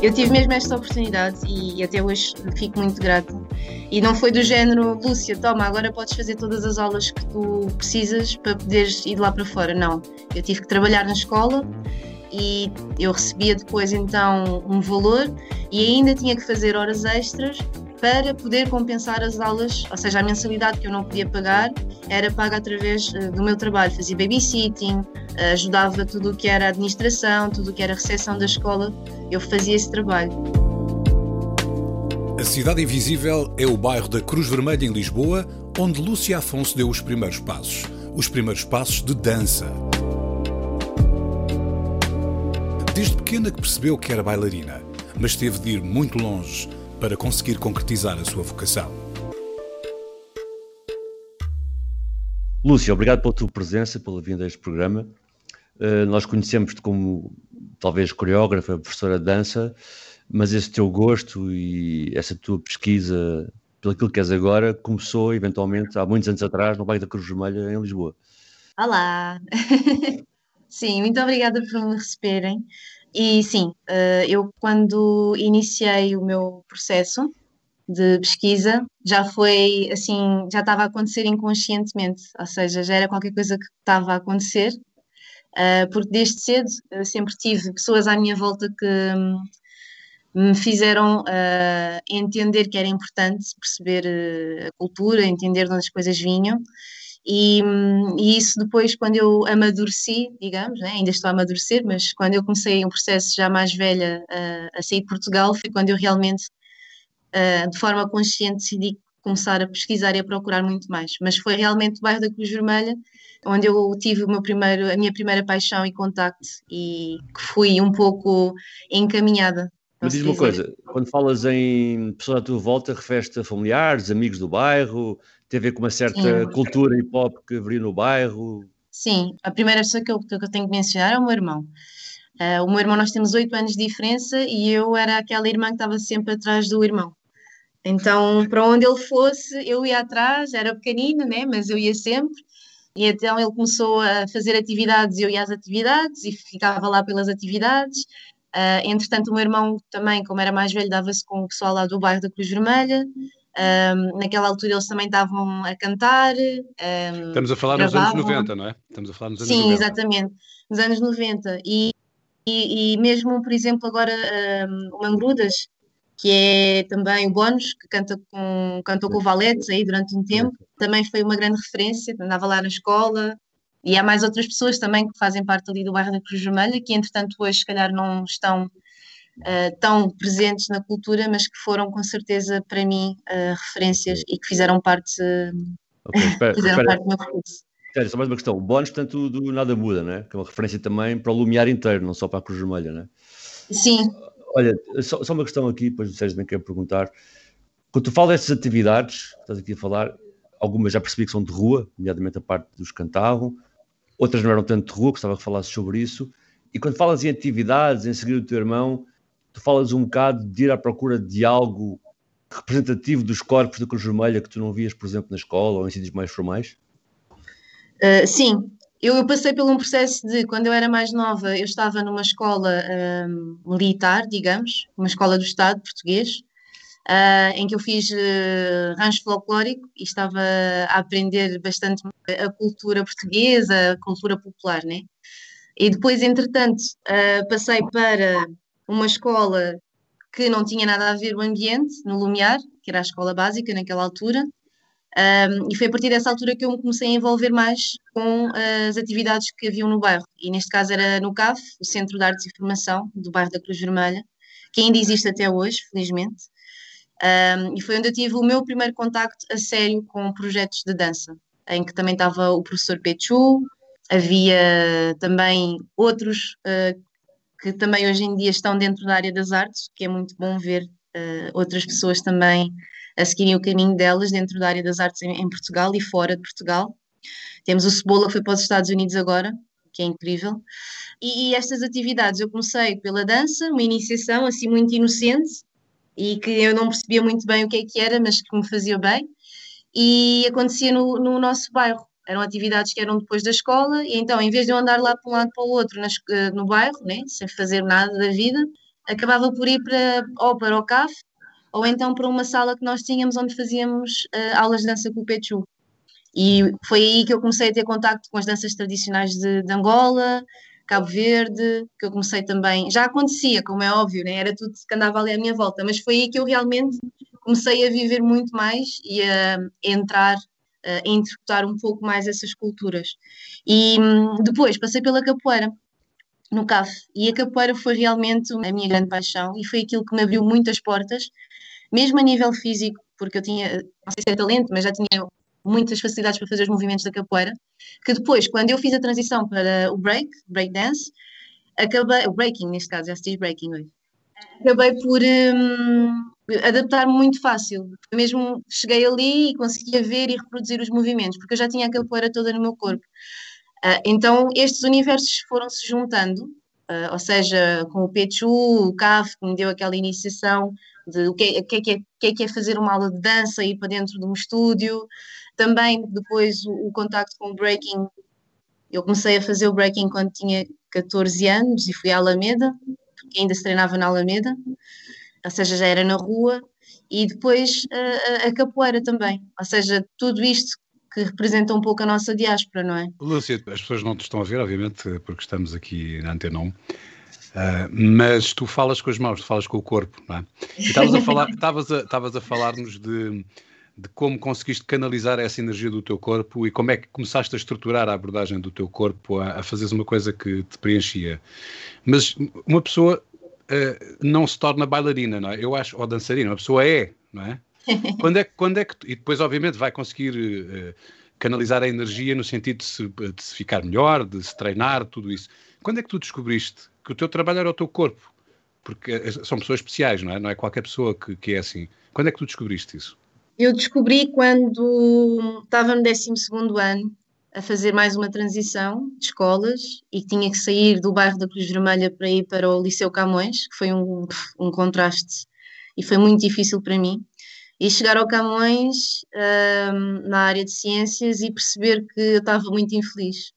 Eu tive mesmo esta oportunidade e até hoje fico muito grata. E não foi do género, Lúcia, toma, agora podes fazer todas as aulas que tu precisas para poderes ir lá para fora. Não. Eu tive que trabalhar na escola e eu recebia depois então um valor e ainda tinha que fazer horas extras para poder compensar as aulas, ou seja, a mensalidade que eu não podia pagar era paga através eh, do meu trabalho. Fazia babysitting, ajudava tudo o que era administração, tudo o que era recepção da escola, eu fazia esse trabalho. A Cidade Invisível é o bairro da Cruz Vermelha em Lisboa, onde Lúcia Afonso deu os primeiros passos. Os primeiros passos de dança. Desde pequena que percebeu que era bailarina, mas teve de ir muito longe para conseguir concretizar a sua vocação. Lúcia, obrigado pela tua presença, pela vinda a este programa. Uh, nós conhecemos-te como talvez coreógrafa, professora de dança, mas esse teu gosto e essa tua pesquisa pelo aquilo que és agora começou eventualmente há muitos anos atrás no bairro da Cruz Vermelha em Lisboa. Olá! sim, muito obrigada por me receberem. E sim, eh, eu quando iniciei o meu processo de pesquisa, já foi assim, já estava a acontecer inconscientemente, ou seja, já era qualquer coisa que estava a acontecer, eh, porque desde cedo sempre tive pessoas à minha volta que hum, me fizeram entender que era importante perceber eh, a cultura, entender de onde as coisas vinham. E, e, isso depois, quando eu amadureci, digamos, né, ainda estou a amadurecer, mas quando eu comecei um processo já mais velha a, a sair de Portugal, foi quando eu realmente, de forma consciente, decidi começar a pesquisar e a procurar muito mais. Mas foi realmente o bairro da Cruz Vermelha, onde eu tive o meu primeiro, a minha primeira paixão e contacto e que fui um pouco encaminhada. Mas diz uma coisa, quando falas em pessoas à tua volta, referes-te a familiares, amigos do bairro, tem a ver com uma certa Sim. cultura hip hop que haveria no bairro? Sim, a primeira pessoa que eu, que eu tenho que mencionar é o meu irmão. Uh, o meu irmão, nós temos oito anos de diferença e eu era aquela irmã que estava sempre atrás do irmão. Então, para onde ele fosse, eu ia atrás, era pequenino, né? mas eu ia sempre. E então ele começou a fazer atividades, eu ia às atividades e ficava lá pelas atividades. Uh, entretanto, o meu irmão também, como era mais velho, dava-se com o pessoal lá do bairro da Cruz Vermelha. Um, naquela altura eles também estavam a cantar. Um, Estamos a falar gravavam. nos anos 90, não é? Estamos a falar nos anos Sim, 90. exatamente, nos anos 90. E, e, e mesmo, por exemplo, agora um, o Mangrudas, que é também o Bónus, que canta com, cantou com o Valete aí durante um tempo, também foi uma grande referência, andava lá na escola. E há mais outras pessoas também que fazem parte ali do bairro da Cruz Vermelha, que entretanto hoje se calhar não estão uh, tão presentes na cultura, mas que foram com certeza para mim uh, referências e que fizeram parte, okay, espera, fizeram espera. parte do meu percurso. Sério, só mais uma questão. O bónus, portanto, do Nada Muda, né? que é uma referência também para o Lumiar inteiro, não só para a Cruz Vermelha, né? Sim. Olha, só, só uma questão aqui, depois o Sérgio também quer perguntar. Quando tu falas dessas atividades, estás aqui a falar, algumas já percebi que são de rua, nomeadamente a parte dos cantavam, outras não eram tanto de rua, gostava que falasses sobre isso. E quando falas em atividades, em seguir o teu irmão, tu falas um bocado de ir à procura de algo representativo dos corpos da Cruz Vermelha que tu não vias, por exemplo, na escola ou em sítios mais formais? Uh, sim, eu, eu, passei por um processo de, quando eu era mais nova, eu estava numa escola um, militar, digamos, uma escola do Estado português, uh, em que eu fiz uh, rancho folclórico e estava a aprender bastante a cultura portuguesa, a cultura popular, né? E depois, entretanto, uh, passei para uma escola que não tinha nada a ver o ambiente, no Lumiar, que era a escola básica naquela altura, um, e foi a partir dessa altura que eu me comecei a envolver mais com as atividades que haviam no bairro. E neste caso era no CAF, o Centro de Artes e Formação do bairro da Cruz Vermelha, que ainda existe até hoje, felizmente. Um, e foi onde eu tive o meu primeiro contacto a sério com projetos de dança, em que também estava o professor Pechu, havia também outros uh, que também hoje em dia estão dentro da área das artes, que é muito bom ver uh, outras pessoas também a seguirem o caminho delas dentro da área das artes em, em, Portugal e fora de Portugal. Temos o Cebola, que foi para os Estados Unidos agora, que é incrível. E, e estas atividades eu comecei pela dança, uma iniciação assim muito inocente e que eu não percebia muito bem o que é que era, mas que me fazia bem. E acontecia no, no nosso bairro eram atividades que eram depois da escola, e então, em vez de eu andar lá para um lado para o outro nas, eh, no bairro, né, sem fazer nada da vida, acabava por ir para, ou para o CAF, ou então para uma sala que nós tínhamos onde fazíamos uh, aulas de dança com o Pechu. E foi aí que eu comecei a ter contacto com as danças tradicionais de, de Angola, Cabo Verde, que eu comecei também. Já acontecia, como é óbvio, né? era tudo que andava ali à minha volta, mas foi aí que eu realmente comecei a viver muito mais e a, a entrar a interpretar um pouco mais essas culturas. E hum, depois passei pela capoeira, no CAF, e a capoeira foi realmente a minha grande paixão e foi aquilo que me abriu muitas portas, mesmo a nível físico, porque eu tinha, não sei se é talento, mas já tinha muitas facilidades para fazer os movimentos da capoeira, que depois, quando eu fiz a transição para o break, break dance, acabei, o breaking neste caso, já se diz breaking hoje, acabei por hum, adaptar muito fácil. Mesmo cheguei ali e conseguia ver e reproduzir os movimentos, porque eu já tinha a capoeira toda no meu corpo. Uh, então, estes universos foram se juntando, uh, ou seja, com o Pechu, o CAF, que me deu aquela iniciação de o que, é, que, é, que, é, que é fazer uma aula de dança, ir para dentro de um estúdio. Também, depois, o, o contacto com o breaking. Eu comecei a fazer o breaking quando tinha 14 anos e fui à Alameda, porque ainda se treinava na Alameda ou seja, já era na rua, e depois a, a capoeira também, ou seja, tudo isto que representa um pouco a nossa diáspora, não é? Lúcia, as pessoas não te estão a ver, obviamente, porque estamos aqui na Antena 1, uh, mas tu falas com as mãos, tu falas com o corpo, não é? E estavas a falar, estavas a, estavas a falar-nos de, de como conseguiste canalizar essa energia do teu corpo e como é que começaste a estruturar a abordagem do teu corpo a, a fazeres uma coisa que te preenchia. Mas uma pessoa uh, não se torna bailarina, não é? Eu acho, ou dançarina, uma pessoa é, não é? quando é, quando é que. E depois, obviamente, vai conseguir uh, canalizar a energia no sentido de se, de se, ficar melhor, de se treinar, tudo isso. Quando é que tu descobriste que o teu trabalho era o teu corpo? Porque eh, são pessoas especiais, não é? Não é qualquer pessoa que, que é assim. Quando é que tu descobriste isso? Eu descobri quando estava no 12 ano a fazer mais uma transição de escolas e tinha que sair do bairro da Cruz Vermelha para ir para o Liceu Camões, que foi um, um contraste e foi muito difícil para mim. E chegar ao Camões um, na área de ciências e perceber que eu estava muito infeliz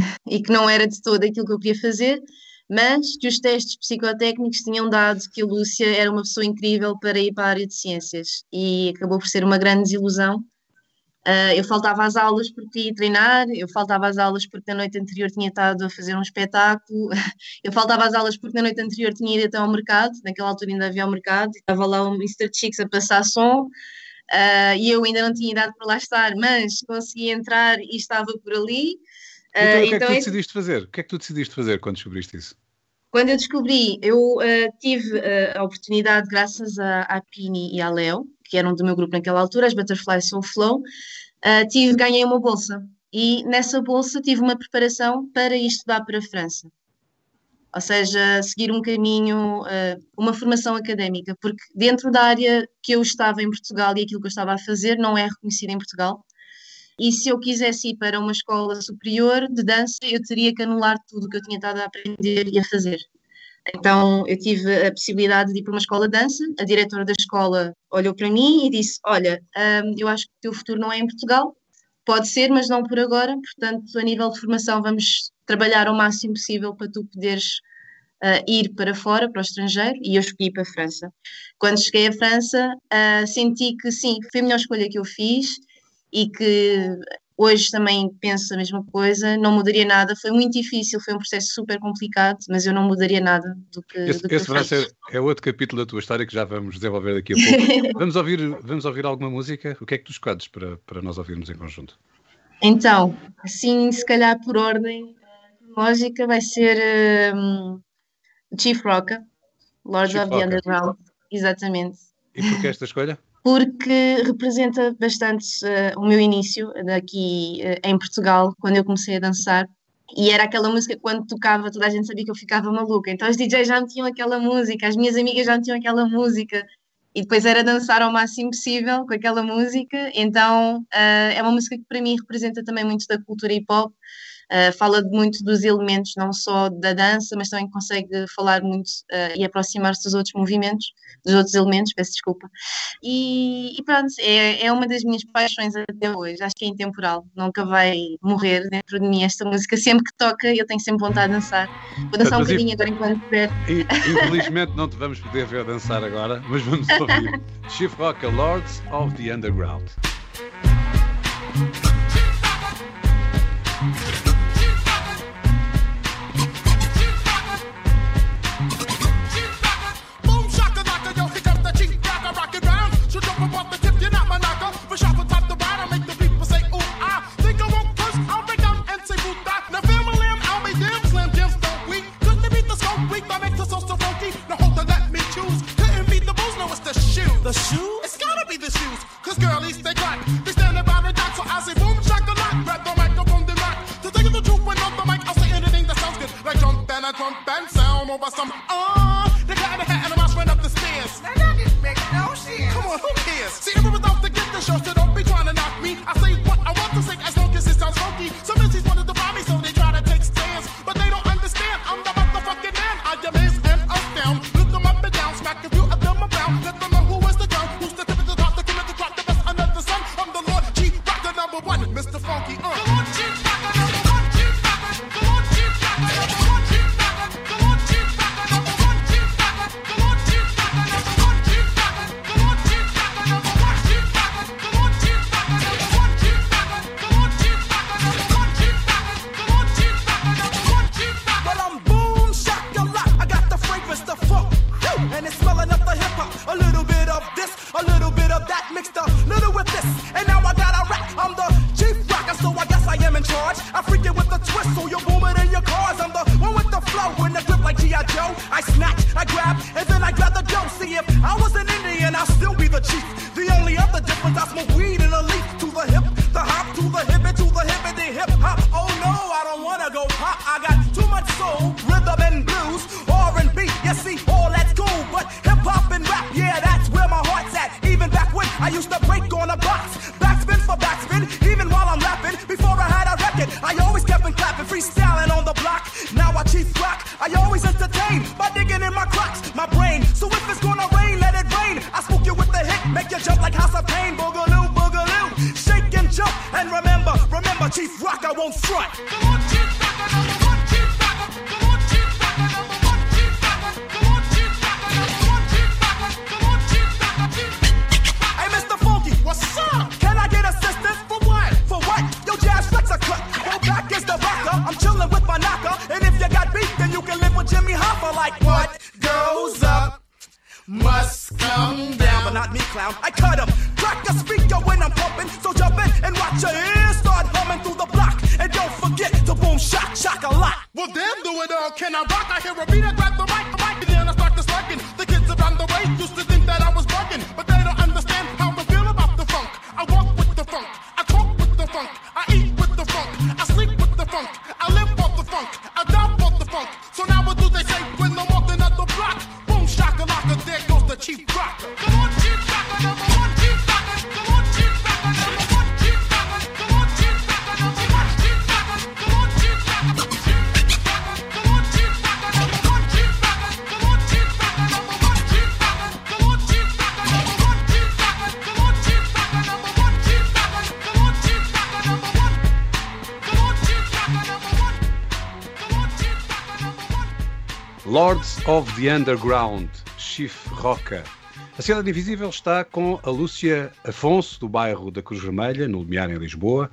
e que não era de todo aquilo que eu queria fazer, mas que os testes psicotécnicos tinham dado que a Lúcia era uma pessoa incrível para ir para a área de ciências e acabou por ser uma grande desilusão Uh, eu faltava às aulas porque ia treinar, eu faltava às aulas porque na noite anterior tinha estado a fazer um espetáculo, eu faltava às aulas porque na noite anterior tinha ido até ao mercado, naquela altura ainda havia ao mercado, estava lá o Mr. Chicks a passar som, uh, e eu ainda não tinha idade para lá estar, mas consegui entrar e estava por ali. Uh, então, o que é que então tu decidiste fazer? O que é que tu decidiste fazer quando descobriste isso? Quando eu descobri, eu tive a oportunidade, graças à, à Pini e à Léo, que eram do meu grupo naquela altura, as Butterfly Soul Flow, uh, tive, ganhei uma bolsa. E nessa bolsa tive uma preparação para ir estudar para a França. Ou seja, seguir um caminho, uh, uma formação académica, porque dentro da área que eu estava em Portugal e aquilo que eu estava a fazer não é reconhecido em Portugal. E se eu quisesse ir para uma escola superior de dança, eu teria que anular tudo o que eu tinha estado a aprender e a fazer. Então eu tive a possibilidade de ir para uma escola de dança. A diretora da escola olhou para mim e disse: Olha, hum, eu acho que o teu futuro não é em Portugal. Pode ser, mas não por agora. Portanto, a nível de formação, vamos trabalhar o máximo possível para tu poderes uh, ir para fora, para o estrangeiro. E eu escolhi para a França. Quando cheguei à França, uh, senti que sim, foi a melhor escolha que eu fiz e que Hoje também penso a mesma coisa, não mudaria nada. Foi muito difícil, foi um processo super complicado, mas eu não mudaria nada do que. Esse, do que esse ser, é outro capítulo da tua história que já vamos desenvolver daqui a pouco. vamos, ouvir, vamos ouvir alguma música? O que é que tu escolhes para, para nós ouvirmos em conjunto? Então, assim, se calhar por ordem lógica, vai ser um, Chief Rocker, Lords Chief of Rocker. the Underground, exatamente. E porquê esta escolha? Porque representa bastante uh, o meu início aqui uh, em Portugal, quando eu comecei a dançar. E era aquela música que quando tocava toda a gente sabia que eu ficava maluca. Então os DJs já tinham aquela música, as minhas amigas já tinham aquela música. E depois era dançar ao máximo possível com aquela música. Então uh, é uma música que para mim representa também muito da cultura hip hop Uh, fala muito dos elementos, não só da dança, mas também consegue falar muito uh, e aproximar-se dos outros movimentos, dos outros elementos, peço desculpa. E, e pronto, é, é, uma das minhas paixões até hoje, acho que é intemporal, nunca vai morrer dentro de mim esta música. Sempre que toca, eu tenho sempre vontade de dançar. Vou dançar um bocadinho agora enquanto puder. Infelizmente não te vamos poder ver dançar agora, mas vamos ouvir Chief Rock, Lords of the Underground. shoe? soul, rhythm and blues. Of the Underground, Chief Roca. A Cidade Invisível está com a Lúcia Afonso, do bairro da Cruz Vermelha, no Lumiar, em Lisboa.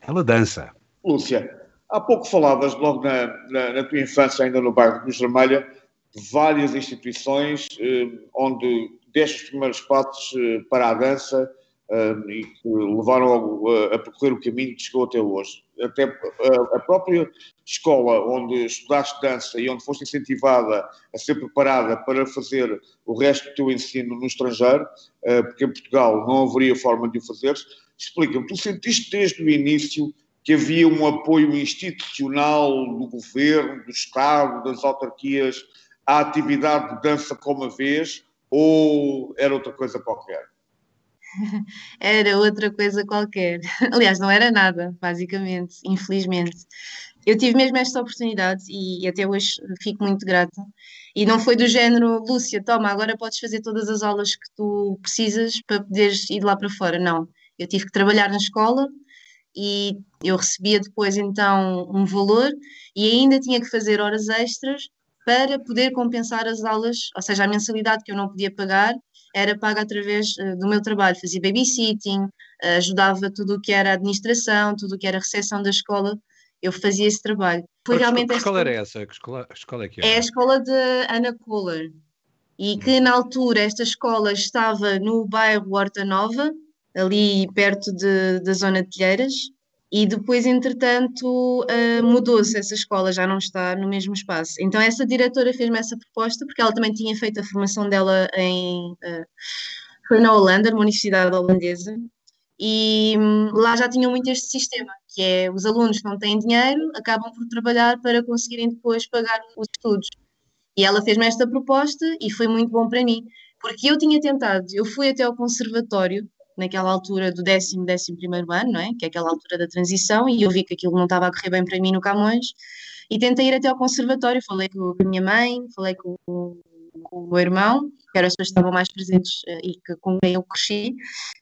Ela dança. Lúcia, há pouco falavas, logo na, na, na tua infância, ainda no bairro da Cruz Vermelha, de várias instituições eh, onde deste os primeiros passos eh, para a dança uh, e que levaram a, a, percorrer o caminho que chegou até hoje. Até a, a, própria escola onde estudaste dança e onde foste incentivada a ser preparada para fazer o resto do teu ensino no estrangeiro, uh, porque em Portugal não haveria forma de o fazer, explica-me, tu sentiste desde o início que havia um apoio institucional do governo, do Estado, das autarquias à atividade de dança como a vez, ou era outra coisa qualquer? Era outra coisa qualquer. Aliás, não era nada, basicamente, infelizmente. Eu tive mesmo esta oportunidade e até hoje fico muito grata. E não foi do género, Lúcia, toma, agora podes fazer todas as aulas que tu precisas para poderes ir lá para fora. Não. Eu tive que trabalhar na escola e eu recebia depois então um valor e ainda tinha que fazer horas extras para poder compensar as aulas, ou seja, a mensalidade que eu não podia pagar era paga através uh, do meu trabalho. Fazia babysitting, uh, ajudava tudo o que era administração, tudo o que era recepção da escola, eu fazia esse trabalho. Foi realmente que escola era essa? Que escola, escola é que era? É a escola de Ana Kohler. E que na altura esta escola estava no bairro Horta Nova, ali perto de, da zona de Telheiras, e depois, entretanto, uh, mudou-se essa escola, já não está no mesmo espaço. Então, essa diretora fez-me essa proposta, porque ela também tinha feito a formação dela em. Uh, foi na Holanda, numa universidade holandesa, e um, lá já tinham muito este sistema, que é os alunos que não têm dinheiro acabam por trabalhar para conseguirem depois pagar os estudos. E ela fez-me esta proposta e foi muito bom para mim, porque eu tinha tentado, eu fui até ao conservatório naquela altura do décimo, décimo primeiro ano, não é? Que é aquela altura da transição, e eu vi que aquilo não estava a correr bem para mim no Camões, e tentei ir até ao conservatório, falei com a minha mãe, falei com, com o meu irmão, que eram as pessoas que estavam mais presentes uh, e que, com quem eu cresci,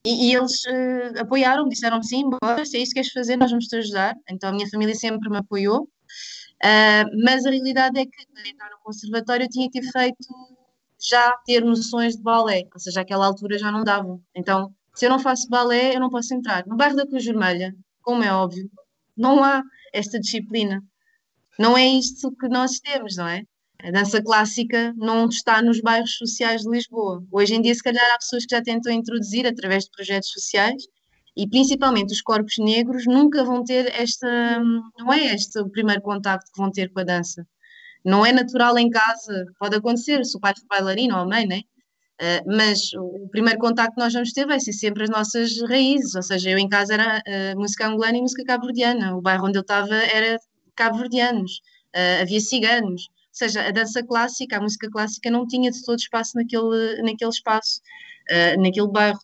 e, e eles uh, apoiaram, disseram sim, bora, se é isso que queres fazer, nós vamos te ajudar. Então a minha família sempre me apoiou, uh, mas a realidade é que para entrar no conservatório eu tinha que ter feito já ter noções de balé, ou seja, àquela altura já não davam. Então se eu não faço balé, eu não posso entrar. No bairro da Cruz Vermelha, como é óbvio, não há esta disciplina. Não é isto que nós temos, não é? A dança clássica não está nos bairros sociais de Lisboa. Hoje em dia, se calhar, há pessoas que já tentam introduzir através de projetos sociais e principalmente os corpos negros nunca vão ter esta, não é este o primeiro contacto que vão ter com a dança. Não é natural em casa, pode acontecer, se o pai for bailarino ou a mãe, né? Uh, mas o primeiro contacto que nós vamos ter vai ser sempre as nossas raízes, ou seja, eu em casa era uh, música angolana e música cabo-verdiana, o bairro onde eu estava era cabo-verdianos, uh, havia ciganos, ou seja, a dança clássica, a música clássica não tinha de todo espaço naquele, naquele espaço, naquele bairro.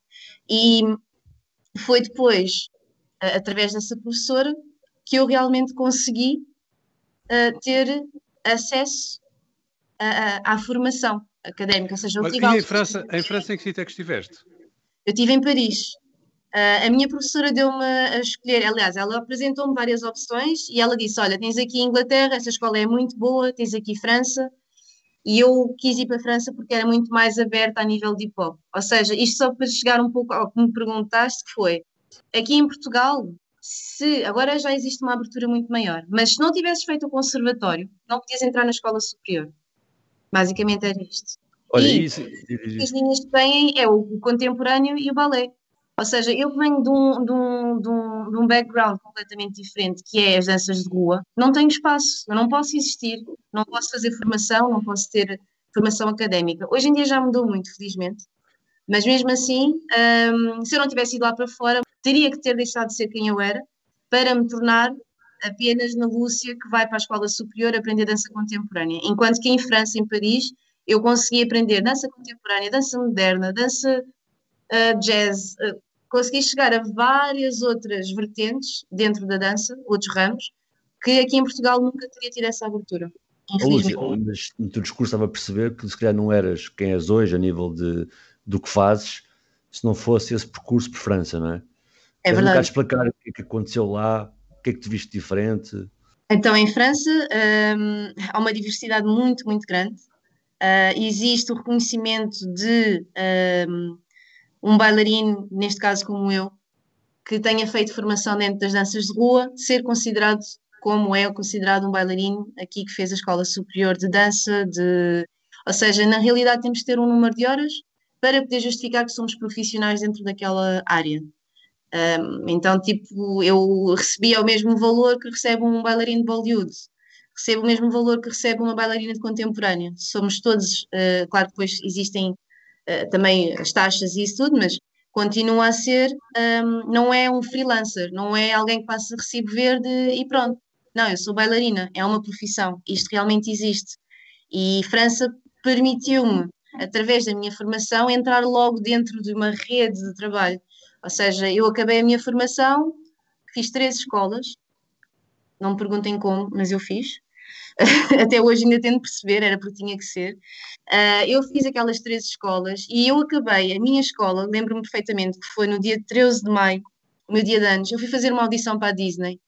E foi depois, através dessa professora, que eu realmente consegui ter acesso à formação académica, ou seja, e em França, em França em que sítio é que estiveste? Eu estive em Paris. Uh, a minha professora deu-me a escolher, aliás, ela apresentou-me várias opções e ela disse: Olha, tens aqui Inglaterra, essa escola é muito boa, tens aqui França. E eu quis ir para a França porque era muito mais aberta a nível de hip hop. Ou seja, isto só para chegar um pouco ao que me perguntaste, que foi: aqui em Portugal, se agora já existe uma abertura muito maior, mas se não tivesses feito o conservatório, não podias entrar na escola superior. Basicamente era isto. Olha, e isso, as linhas que têm é o, o, contemporâneo e o balé. Ou seja, eu venho de um, de, um, de, um, de um background completamente diferente, que é as danças de rua, não tenho espaço, eu não posso existir, não posso fazer formação, não posso ter formação académica. Hoje em dia já mudou muito, felizmente, mas mesmo assim, hum, se eu não tivesse ido lá para fora, teria que ter deixado de ser quem eu era para me tornar apenas na Lúcia que vai para a escola superior aprender dança contemporânea. Enquanto que em França, em Paris, eu consegui aprender dança contemporânea, dança moderna, dança uh, jazz, uh, consegui chegar a várias outras vertentes dentro da dança, outros ramos, que aqui em Portugal nunca teria tido essa abertura. Lúcia, mas no teu discurso estava a perceber que se calhar não eras quem és hoje a nível de, do que fazes se não fosse esse percurso por França, não é? É verdade. Um explicar o que é que aconteceu lá, o que é que te viste diferente? Então, em França um, há uma diversidade muito, muito grande. Uh, existe o reconhecimento de um, um bailarino, neste caso como eu, que tenha feito formação dentro das danças de rua, ser considerado como é considerado um bailarino aqui que fez a escola superior de dança, de... ou seja, na realidade temos que ter um número de horas para poder justificar que somos profissionais dentro daquela área. Um, então, tipo, eu recebia o mesmo valor que recebe um bailarino de Bollywood, recebo o mesmo valor que recebe uma bailarina de contemporânea. Somos todos, uh, claro que depois existem uh, também as taxas e isso tudo, mas continua a ser, um, não é um freelancer, não é alguém que passa recibo verde e pronto. Não, eu sou bailarina, é uma profissão, isto realmente existe. E França permitiu-me, através da minha formação, entrar logo dentro de uma rede de trabalho ou seja, eu acabei a minha formação, fiz três escolas, não me perguntem como, mas eu fiz. Até hoje ainda tento perceber, era porque tinha que ser. Uh, eu fiz aquelas três escolas e eu acabei a minha escola, lembro-me perfeitamente que foi no dia 13 de maio, o meu dia de anos, eu fui fazer uma audição para a Disney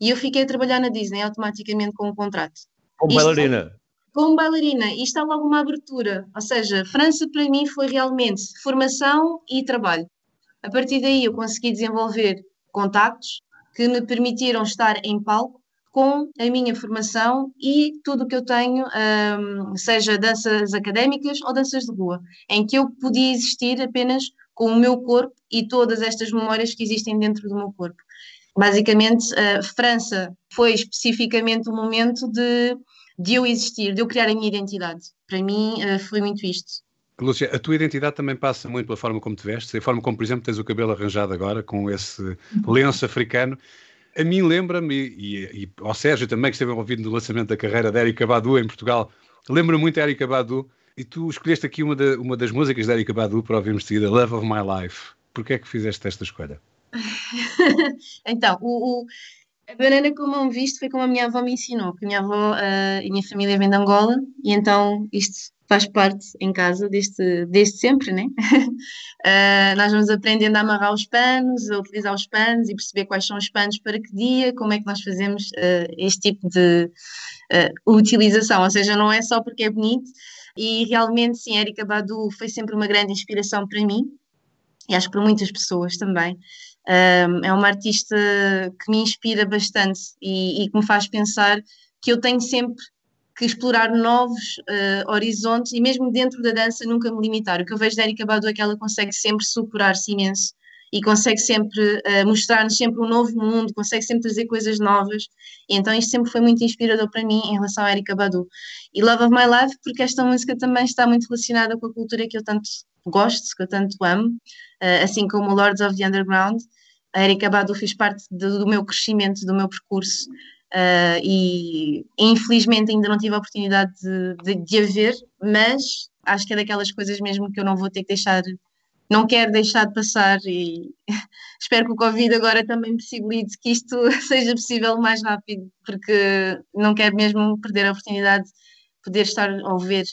e eu fiquei a trabalhar na Disney automaticamente com um contrato. Como bailarina? Como bailarina, e está logo uma abertura. Ou seja, França para mim foi realmente formação e trabalho. A partir daí eu consegui desenvolver contactos que me permitiram estar em palco com a minha formação e tudo o que eu tenho, um, seja danças académicas ou danças de rua, em que eu podia existir apenas com o meu corpo e todas estas memórias que existem dentro do meu corpo. Basicamente, a França foi especificamente o momento de, de eu existir, de eu criar a minha identidade. Para mim, uh, foi muito isto. Lúcia, a tua identidade também passa muito pela forma como te vestes, a forma como, por exemplo, tens o cabelo arranjado agora, com esse lenço africano. A mim lembra-me, e, e, ao Sérgio também, que esteve envolvido no lançamento da carreira da Erika Badu em Portugal, lembra muito a Erika Badu, e tu escolheste aqui uma, de, uma das músicas da Erika Badu para ouvirmos de seguida, Love of My Life. Porquê é que fizeste esta escolha? então, o, o, a banana como eu me visto foi como a minha avó me ensinou, porque a minha avó uh, e a minha família vem de Angola, e então isto faz parte em casa desde, desde sempre, né? uh, nós vamos aprendendo a amarrar os panos, a utilizar os panos e perceber quais são os panos para que dia, como é que nós fazemos uh, este tipo de uh, utilização, ou seja, não é só porque é bonito, e realmente, sim, Erika Badu foi sempre uma grande inspiração para mim, e acho que para muitas pessoas também. é uma artista que me inspira bastante e, e que me faz pensar que eu tenho sempre que explorar novos uh, horizontes e mesmo dentro da dança nunca me limitar. O que eu vejo da Erika Badu é que ela consegue sempre superar-se imenso e consegue sempre uh, mostrar-nos sempre um novo mundo, consegue sempre trazer coisas novas. E então isto sempre foi muito inspirador para mim em relação à Erika Badu. E Love of My Life, porque esta música também está muito relacionada com a cultura que eu tanto gosto, que eu tanto amo, uh, assim como Lords of the Underground. A Erika Badu fez parte do, do meu crescimento, do meu percurso. Uh, e infelizmente ainda não tive a oportunidade de, de, de, a ver, mas acho que é daquelas coisas mesmo que eu não vou ter que deixar, não quero deixar de passar e espero que o Covid agora também possibilite que isto seja possível mais rápido, porque não quero mesmo perder a oportunidade de poder estar a ver,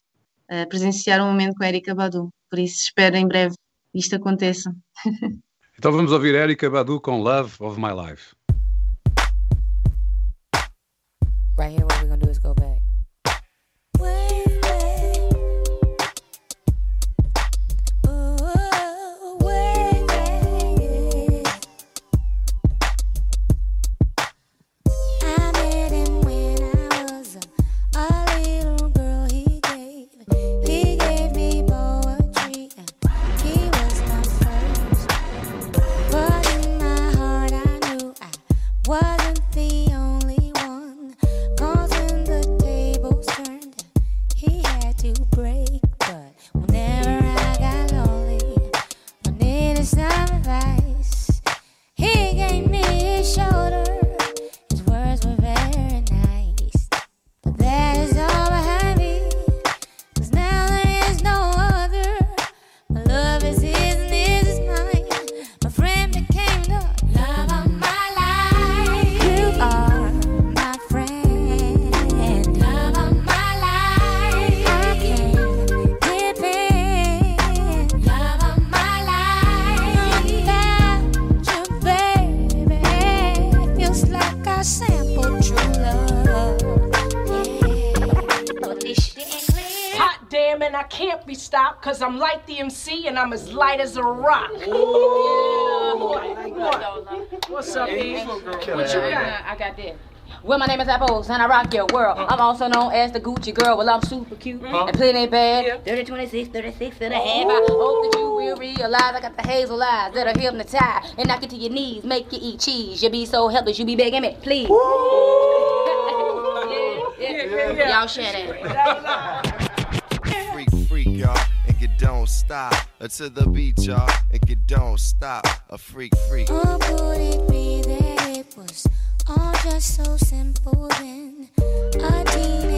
uh, presenciar um momento com a Erika Badu, por isso espero em breve isto aconteça. Então vamos ouvir Erika Badu com Love of My Life. Right here, what we're gonna do is go back. I'm like the MC and I'm as light as a rock. What's up, E? What you got? I got this. Well, my name is Apples, and I rock your world. Uh-huh. I'm also known as the Gucci girl. Well, I'm super cute uh-huh. and plenty bad. 30, 26, 36 and a half. I hope that you will realize I got the hazel eyes that are hypnotized and knock you to your knees, make you eat cheese. You be so helpless, you be begging me, please. yeah, yeah, yeah. Y'all share that. Don't stop. To the beat, y'all, and you don't stop. A freak, freak. Or could it be that it was all just so simple then? A teenage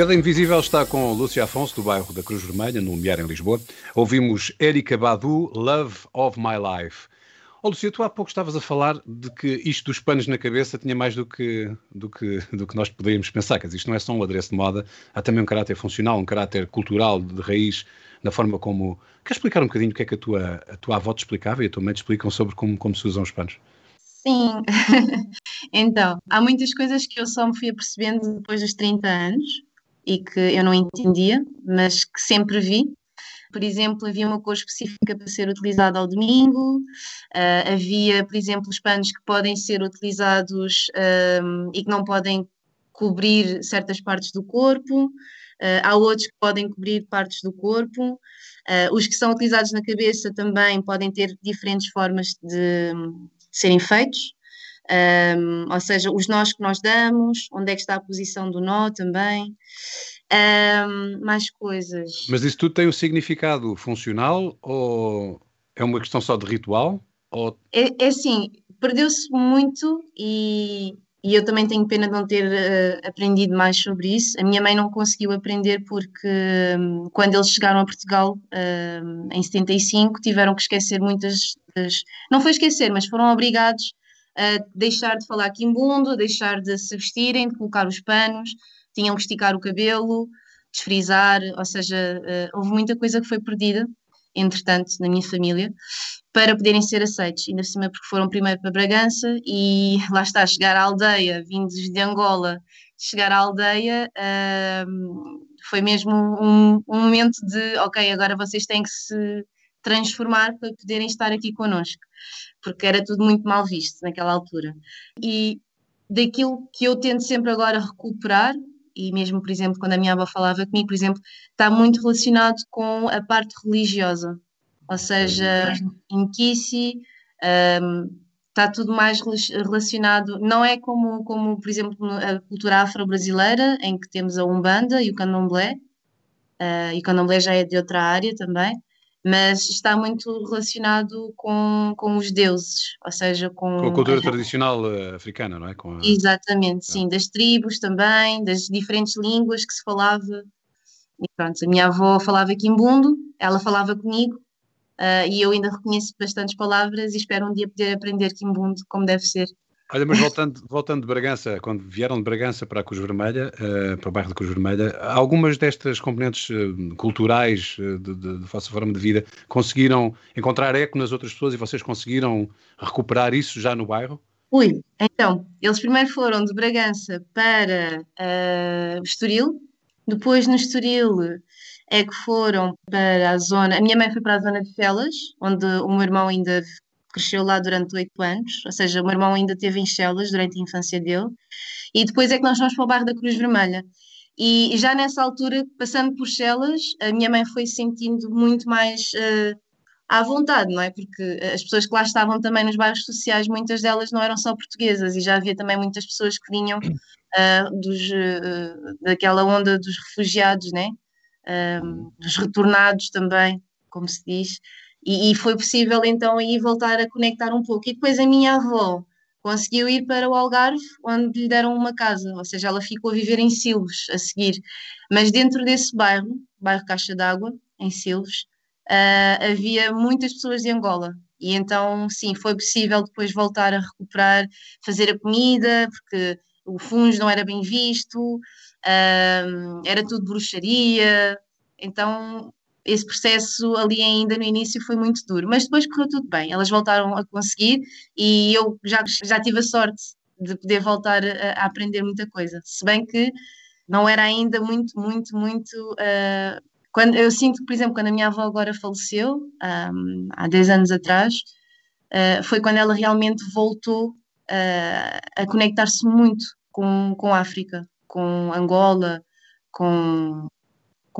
Seda Invisível está com Lúcia Afonso, do bairro da Cruz Vermelha, no Lumiar, em Lisboa. Ouvimos Erika Badu, Love of My Life. Ó Lúcia, tu há pouco estavas a falar de que isto dos panos na cabeça tinha mais do que, do que, do que nós poderíamos pensar. Quer dizer, isto não é só um adereço de moda, há também um caráter funcional, um caráter cultural, de raiz, na forma como... Queres explicar um bocadinho o que é que a tua, a tua avó te explicava e a tua mãe te explicam sobre como, como se usam os panos? Sim, então, há muitas coisas que eu só me fui apercebendo depois dos 30 anos e que eu não entendia, mas que sempre vi. Por exemplo, havia uma cor específica para ser utilizada ao domingo, ah, havia, por exemplo, os panos que podem ser utilizados ahm, e que não podem cobrir certas partes do corpo, ah, há outros que podem cobrir partes do corpo. Ah, os que são utilizados na cabeça também podem ter diferentes formas de, de serem feitos. Um, ou seja, os nós que nós damos, onde é que está a posição do nó também, Um, mais coisas. Mas isso tudo tem um significado funcional ou é uma questão só de ritual? Ou... É, é assim, perdeu-se muito e, e eu também tenho pena de não ter eh, aprendido mais sobre isso. A minha mãe não conseguiu aprender porque hum, quando eles chegaram a Portugal hum, em 75 tiveram que esquecer muitas das... Não foi esquecer, mas foram obrigados deixar de falar quimbundo, deixar de se vestirem, de colocar os panos, tinham que esticar o cabelo, desfrizar, ou seja, eh, houve muita coisa que foi perdida, entretanto, na minha família, para poderem ser aceitos, ainda por cima porque foram primeiro para Bragança e lá está, chegar à aldeia, vindos de Angola, chegar à aldeia ahm, foi mesmo um, um momento de, ok, agora vocês têm que se transformar para poderem estar aqui connosco, porque era tudo muito mal visto naquela altura. E daquilo que eu tento sempre agora recuperar, e mesmo, por exemplo, quando a minha avó falava comigo, por exemplo, está muito relacionado com a parte religiosa, ou seja, em Kissi, um, está tudo mais rela- relacionado, não é como, como por exemplo, a cultura afro-brasileira, em que temos a Umbanda e o Candomblé, uh, e candomblé já é de outra área também, mas está muito relacionado com, com os deuses, ou seja, com, com a cultura a... tradicional uh, africana, não é? A... Exatamente, sim, das tribos também, das diferentes línguas que se falava. E pronto, a minha avó falava quimbundo, ela falava comigo, uh, e eu ainda reconheço bastantes palavras e espero um dia poder aprender quimbundo como deve ser. Olha, mas voltando, voltando de Bragança, quando vieram de Bragança para a Cruz Vermelha, uh, para o bairro da Cruz Vermelha, algumas destas componentes uh, culturais uh, de, de, de vossa forma de vida conseguiram encontrar eco nas outras pessoas e vocês conseguiram recuperar isso já no bairro? Ui, então, eles primeiro foram de Bragança para uh, Estoril, depois no Estoril é que foram para a zona. A minha mãe foi para a zona de Felas, onde o meu irmão ainda cresceu lá durante oito anos, ou seja, o meu irmão ainda teve em Chelas durante a infância dele, e depois é que nós fomos para o bairro da Cruz Vermelha. E já nessa altura, passando por Chelas, a minha mãe foi sentindo muito mais uh, à vontade, não é? Porque as pessoas que lá estavam também nos bairros sociais, muitas delas não eram só portuguesas, e já havia também muitas pessoas que vinham uh, dos, uh, daquela onda dos refugiados, né? dos retornados também, como se diz. E, e, foi possível então aí voltar a conectar um pouco. E depois a minha avó conseguiu ir para o Algarve, onde lhe deram uma casa, ou seja, ela ficou a viver em Silves a seguir. Mas dentro desse bairro, bairro Caixa d'Água, em Silves, uh, havia muitas pessoas de Angola. E então, sim, foi possível depois voltar a recuperar, fazer a comida, porque o fungo não era bem visto, uh, era tudo bruxaria. Então, esse processo ali ainda no início foi muito duro, mas depois correu tudo bem, elas voltaram a conseguir e eu já, já tive a sorte de poder voltar a, a aprender muita coisa, se bem que não era ainda muito, muito, muito. Uh, quando, eu sinto por exemplo, quando a minha avó agora faleceu, um, há 10 anos atrás, uh, foi quando ela realmente voltou uh, a conectar-se muito com, com a África, com Angola, com,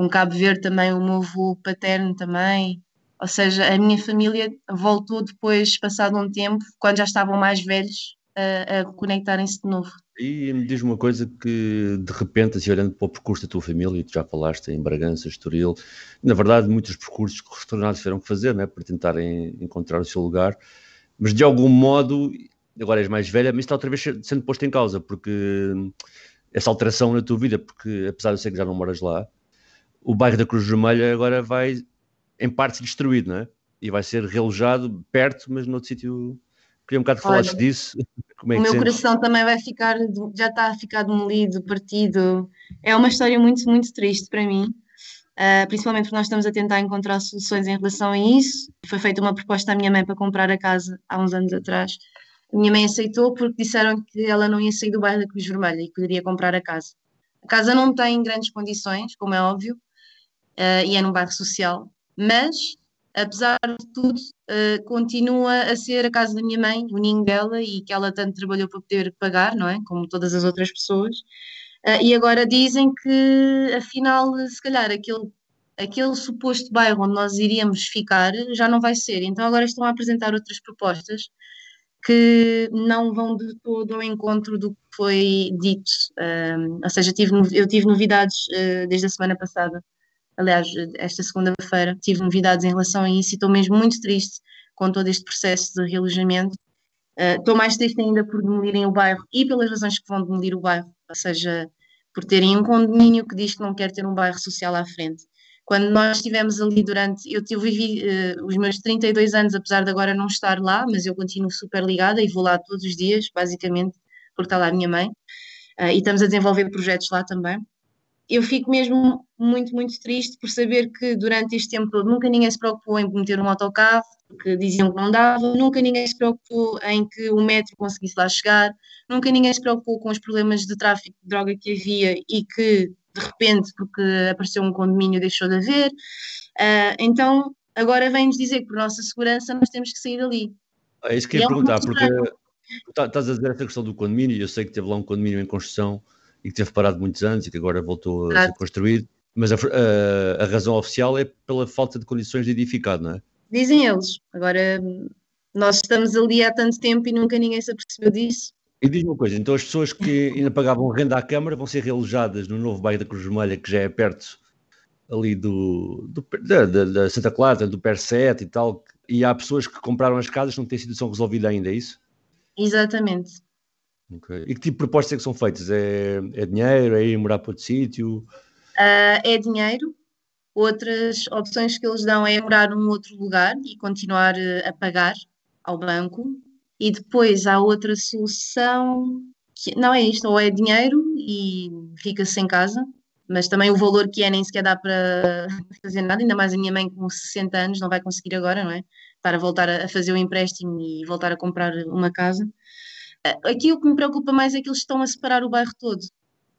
com Cabo Verde também, o meu avô paterno também. Ou seja, a minha família voltou depois, passado um tempo, quando já estavam mais velhos, a, a conectarem-se de novo. E me diz uma coisa que, de repente, assim, olhando para o percurso da tua família, tu já falaste em Bragança, Estoril, na verdade, muitos percursos que os retornados tiveram que fazer, né, para tentarem encontrar o seu lugar, mas de algum modo, agora és mais velha, mas está outra vez sendo posto em causa, porque essa alteração na tua vida, porque apesar de eu ser que já não moras lá, o bairro da Cruz Vermelha agora vai, em parte, destruído, não é? E vai ser relojado perto, mas noutro sítio. Queria um bocado que falasses disso. Como é o meu coração também vai ficar, já está a ficar demolido, partido. É uma história muito, muito triste para mim. Uh, principalmente porque nós estamos a tentar encontrar soluções em relação a isso. Foi feita uma proposta à minha mãe para comprar a casa há uns anos atrás. A minha mãe aceitou porque disseram que ela não ia sair do bairro da Cruz Vermelha e poderia comprar a casa. A casa não tem grandes condições, como é óbvio, uh, e é num bairro social, mas apesar de tudo, uh, continua a ser a casa da minha mãe, o ninho dela, e que ela tanto trabalhou para poder pagar, não é? Como todas as outras pessoas. Uh, e agora dizem que, afinal, se calhar aquele, aquele suposto bairro onde nós iríamos ficar já não vai ser. Então agora estão a apresentar outras propostas que não vão de todo ao encontro do que foi dito. ou seja, tive, eu tive novidades uh, desde a semana passada Aliás, esta segunda-feira tive novidades em relação a isso e estou mesmo muito triste com todo este processo de realojamento. Uh, estou mais triste ainda por demolirem o bairro e pelas razões que vão demolir o bairro, ou seja, por terem um condomínio que diz que não quer ter um bairro social à frente. Quando nós estivemos ali durante. Eu, eu vivi uh, os meus 32 anos, apesar de agora não estar lá, mas eu continuo super ligada e vou lá todos os dias, basicamente, porque está lá a minha mãe. Uh, e estamos a desenvolver projetos lá também eu fico mesmo muito, muito triste por saber que durante este tempo todo nunca ninguém se preocupou em meter um autocarro, porque diziam que não dava, nunca ninguém se preocupou em que o metro conseguisse lá chegar, nunca ninguém se preocupou com os problemas de tráfico de droga que havia e que, de repente, porque apareceu um condomínio, deixou de haver. Uh, então, agora vem-nos dizer que, por nossa segurança, nós temos que sair dali. É isso que eu ia é perguntar, porque estás a dizer essa questão do condomínio, e eu sei que teve lá um condomínio em construção e que teve parado muitos anos e que agora voltou a ser construído, mas a, a, a, razão oficial é pela falta de condições de edificar, não é? Dizem eles. Agora, nós estamos ali há tanto tempo e nunca ninguém se apercebeu disso. E diz uma coisa, então as pessoas que ainda pagavam renda à Câmara vão ser realojadas no novo bairro da Cruz Vermelha, que já é perto ali do, do da, da, da, Santa Clara, do PER7 e tal, e há pessoas que compraram as casas que não têm situação resolvida ainda, é isso? Exatamente. Okay. E que tipo de propostas é que são feitas? É, é dinheiro? É ir morar para outro sítio? Uh, é dinheiro. Outras opções que eles dão é morar num outro lugar e continuar eh, a pagar ao banco. E depois há outra solução que não é isto, ou é dinheiro e fica-se em casa, mas também o valor que é nem sequer dá para fazer nada, ainda mais a minha mãe com 60 anos não vai conseguir agora, não é? Para voltar a fazer o empréstimo e voltar a comprar uma casa. Aqui o que me preocupa mais é que eles estão a separar o bairro todo.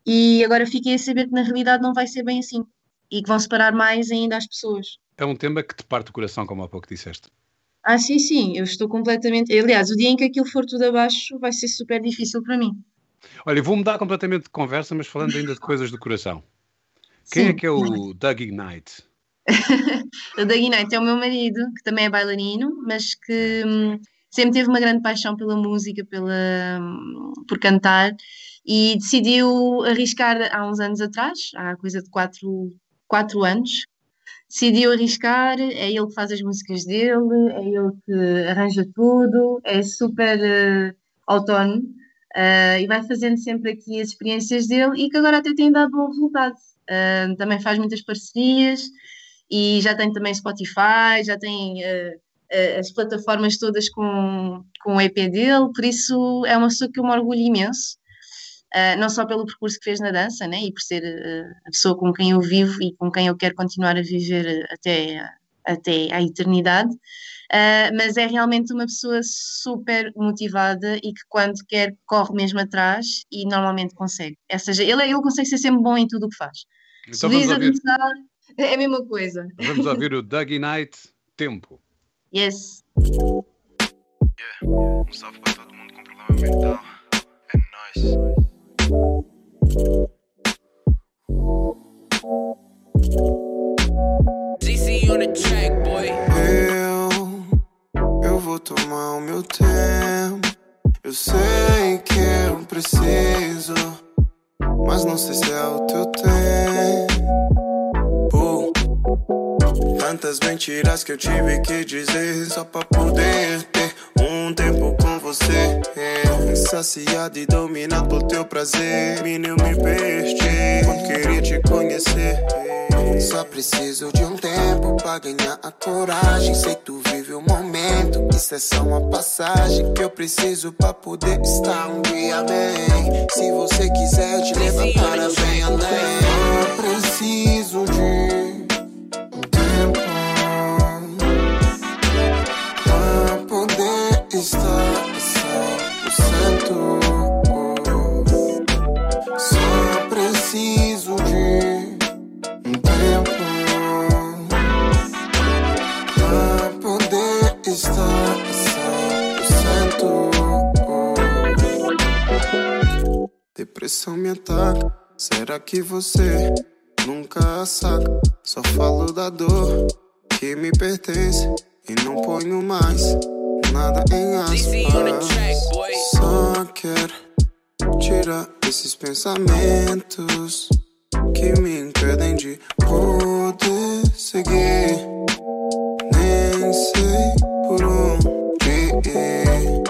E agora fiquei a saber que na realidade não vai ser bem assim. E que vão separar mais ainda as pessoas. É um tema que te parte o coração, como há pouco disseste. Ah, sim, sim, eu estou completamente. Aliás, o dia em que aquilo for tudo abaixo vai ser super difícil para mim. Olha, vou mudar completamente de conversa, mas falando ainda de coisas do coração. Quem é sim. é que é o Doug Ignite? o Doug Ignite é o meu marido, que também é bailarino, mas que hum, sempre teve uma grande paixão pela música, pela, por cantar, e decidiu arriscar há uns anos atrás, há coisa de quatro, quatro anos, decidiu arriscar, é ele que faz as músicas dele, é ele que arranja tudo, é super uh, autónomo uh, e vai fazendo sempre aqui as experiências dele e que agora até tem dado bom resultado. Uh, também faz muitas parcerias e já tem também Spotify, já tem as plataformas todas com, com o EP dele, por isso é uma pessoa que eu me orgulho imenso. Uh, não só pelo percurso que fez na dança, né, e por ser uh, a pessoa com quem eu vivo e com quem eu quero continuar a viver até, até à eternidade, uh, mas é realmente uma pessoa super motivada e que quando quer corre mesmo atrás e normalmente consegue. Ou seja, ele, ele consegue ser sempre bom em tudo o que faz. Então Se diz a dançar, é a mesma coisa. Vamos ouvir o Dougie Night, Tempo. Yes. Yeah. Um salve para todo mundo com problema mental. É nóis. DC on the track, boy. Eu, eu vou tomar o meu tempo. Eu sei que eu preciso, mas não sei se é o teu tempo. Tantas mentiras que eu tive que dizer só pra poder ter um tempo com você. Saciado e dominado por teu prazer. Menino, me perdi quando queria te conhecer. Só preciso de um tempo pra ganhar a coragem. Sei tu vive o momento. Isso é só uma passagem que eu preciso pra poder estar um dia bem. Se você quiser te levar para bem além, eu preciso de Depressão me ataca. Será que você nunca saca? Só falo da dor que me pertence e não ponho mais nada em aspas. Só quero tirar esses pensamentos que me impedem de poder seguir. Nem sei por onde ir.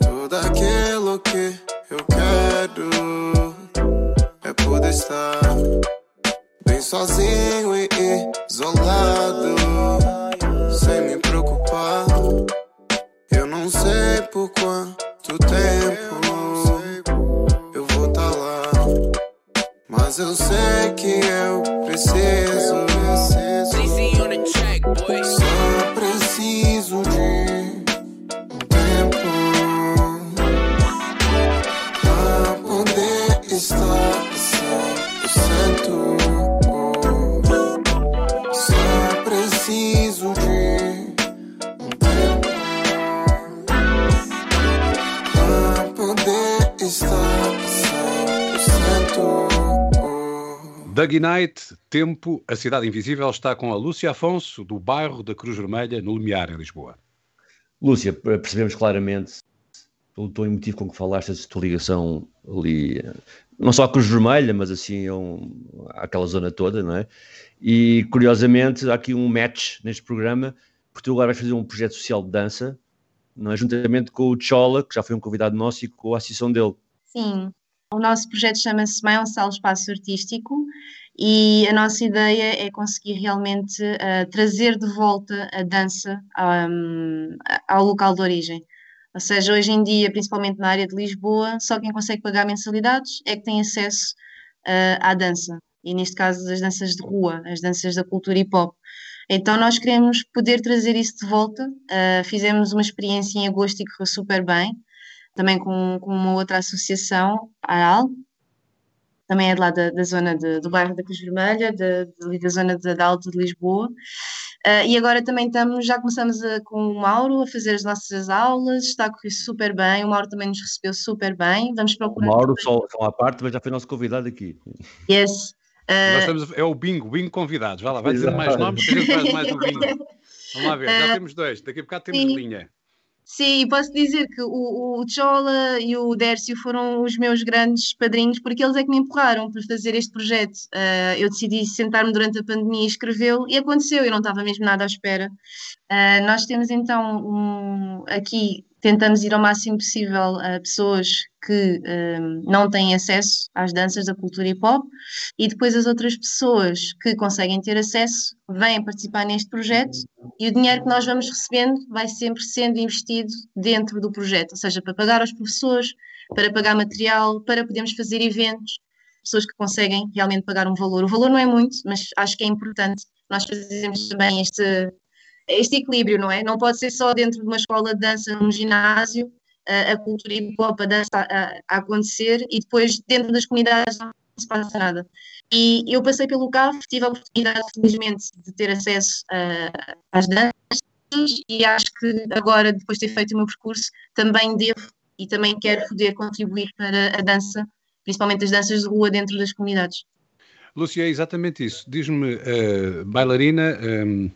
Tudo aquilo que eu quero é poder estar bem sozinho e isolado, sem me preocupar não sei por quanto tempo eu vou estar tá lá. Mas eu sei que eu preciso. Só preciso de um tempo pra poder estar 100%. Só Dougie Night, Tempo, A Cidade Invisível está com a Lúcia Afonso, do bairro da Cruz Vermelha, no Lumiar, em Lisboa. Lúcia, percebemos claramente pelo tom emotivo com que falaste a tua ligação ali, não só à Cruz Vermelha, mas assim um, àquela zona toda, não é? E curiosamente, há aqui um match neste programa, porque tu agora vais fazer um projeto social de dança, não é? juntamente com o Chola, que já foi um convidado nosso, e com a associação dele. Sim, o nosso projeto chama-se um Sala Espaço Artístico e a nossa ideia é conseguir realmente uh, trazer de volta a dança um, ao local de origem. Ou seja, hoje em dia, principalmente na área de Lisboa, só quem consegue pagar mensalidades é que tem acesso uh, à dança. E neste caso, as danças de rua, as danças da cultura hip hop. Então, nós queremos poder trazer isso de volta. Uh, fizemos uma experiência em agosto e correu super bem, também com, com uma outra associação, a ARAL, também é de lá da, da zona de, do bairro da Cruz Vermelha, de, de, da zona de, da Alta de Lisboa. Uh, e agora também estamos, já começamos a, com o Mauro a fazer as nossas aulas, está a correr super bem, o Mauro também nos recebeu super bem, vamos procurar... O Mauro, só, só à parte, mas já foi nosso convidado aqui. Yes. Uh... Nós estamos, é o bingo, bingo convidados, vai lá, vai dizer mais nomes, que a gente faz mais o bingo. Vamos lá ver, já uh, temos dois, daqui a bocado temos sim. linha. Sim, posso dizer que o, o Chola e o Dércio foram os meus grandes padrinhos, porque eles é que me empurraram para fazer este projeto. Uh, eu decidi sentar-me durante a pandemia e escrevê-lo, e aconteceu, eu não estava mesmo nada à espera. Uh, nós temos então um, aqui tentamos ir ao máximo possível a pessoas que um, não têm acesso às danças da cultura hip hop e depois as outras pessoas que conseguem ter acesso vêm participar neste projeto e o dinheiro que nós vamos recebendo vai sempre sendo investido dentro do projeto, ou seja, para pagar aos professores, para pagar material, para podermos fazer eventos, pessoas que conseguem realmente pagar um valor. O valor não é muito, mas acho que é importante nós fazermos também este este equilíbrio, não é? Não pode ser só dentro de uma escola de dança, num ginásio, a cultura hip hop, a dança a, a, acontecer e depois dentro das comunidades não se passa nada. E eu passei pelo CAF, tive a oportunidade, felizmente, de ter acesso a, às danças e acho que agora, depois de ter feito o meu percurso, também devo e também quero poder contribuir para a dança, principalmente as danças de rua dentro das comunidades. Lúcia, é exatamente isso. Diz-me, uh, bailarina, um,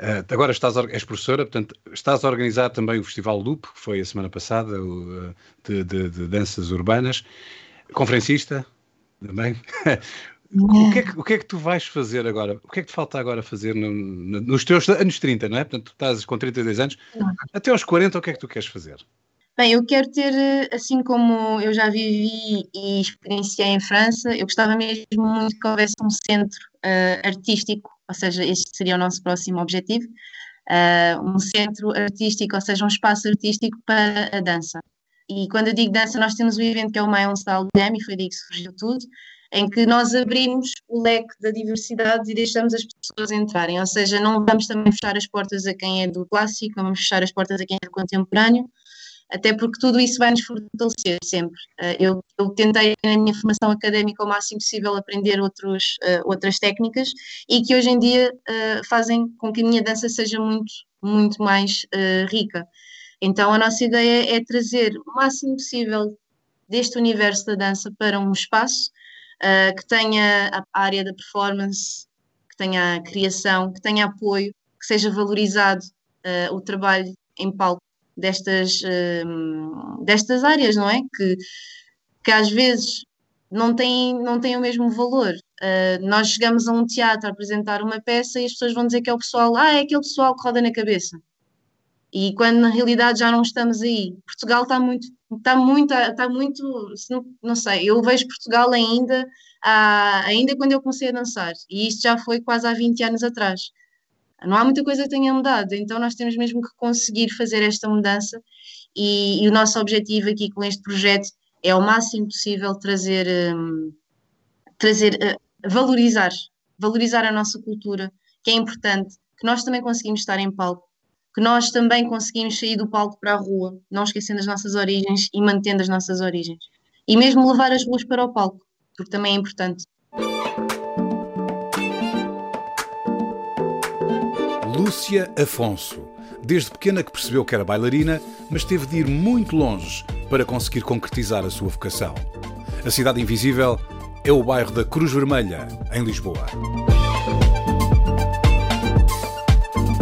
Uh, agora estás, és professora, portanto, estás a organizar também o Festival Loop, que foi a semana passada, o, eh, de, de, de, danças urbanas. Conferencista também. o, que é que, o que é que tu vais fazer agora? O que é que te falta agora fazer no, no, nos teus anos 30, não é? Portanto, tu estás com 32 anos. Até aos 40, o que é que tu queres fazer? Bem, eu quero ter, eh, assim como eu já vivi e experienciei em França, eu gostava mesmo muito que houvesse um centro uh, artístico ou seja, este seria o nosso próximo objetivo, uh, um centro artístico, ou seja, um espaço artístico para a dança. E quando eu digo dança, nós temos um evento que é o My Own Style Jam, e foi daí que surgiu tudo, em que nós abrimos o leque da diversidade e deixamos as pessoas entrarem, ou seja, não vamos também fechar as portas a quem é do clássico, vamos fechar as portas a quem é do contemporâneo, até porque tudo isso vai nos fortalecer sempre. Uh, eu, eu, tentei, na minha formação académica, o máximo possível aprender outros, uh, outras técnicas e que hoje em dia uh, fazem com que a minha dança seja muito, muito mais rica. Então, a nossa ideia é trazer o máximo possível deste universo da dança para um espaço que tenha a área da performance, que tenha a criação, que tenha apoio, que seja valorizado o trabalho em palco destas, uh, destas áreas, não é? Que, que às vezes não têm, não têm o mesmo valor. Uh, nós chegamos a um teatro a apresentar uma peça e as pessoas vão dizer que é o pessoal, ah, é aquele pessoal que roda na cabeça. E quando na realidade já não estamos aí. Portugal está muito, está muito, está muito, não, sei, eu vejo Portugal ainda, ainda quando eu comecei a dançar, e isto já foi quase há 20 anos atrás não há muita coisa que tenha mudado, então nós temos mesmo que conseguir fazer esta mudança e, e o nosso objetivo aqui com este projeto é ao máximo possível trazer, um, trazer uh, valorizar, valorizar a nossa cultura, que é importante, que nós também conseguimos estar em palco, que nós também conseguimos sair do palco para a rua, não esquecendo as nossas origens e mantendo as nossas origens. E mesmo levar as ruas para o palco, porque também é importante. Lúcia Afonso. Desde pequena que percebeu que era bailarina, mas teve de ir muito longe para conseguir concretizar a sua vocação. A Cidade Invisível é o bairro da Cruz Vermelha, em Lisboa.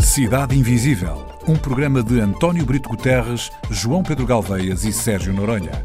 Cidade Invisível, um programa de António Brito Guterres, João Pedro Galveias e Sérgio Noronha,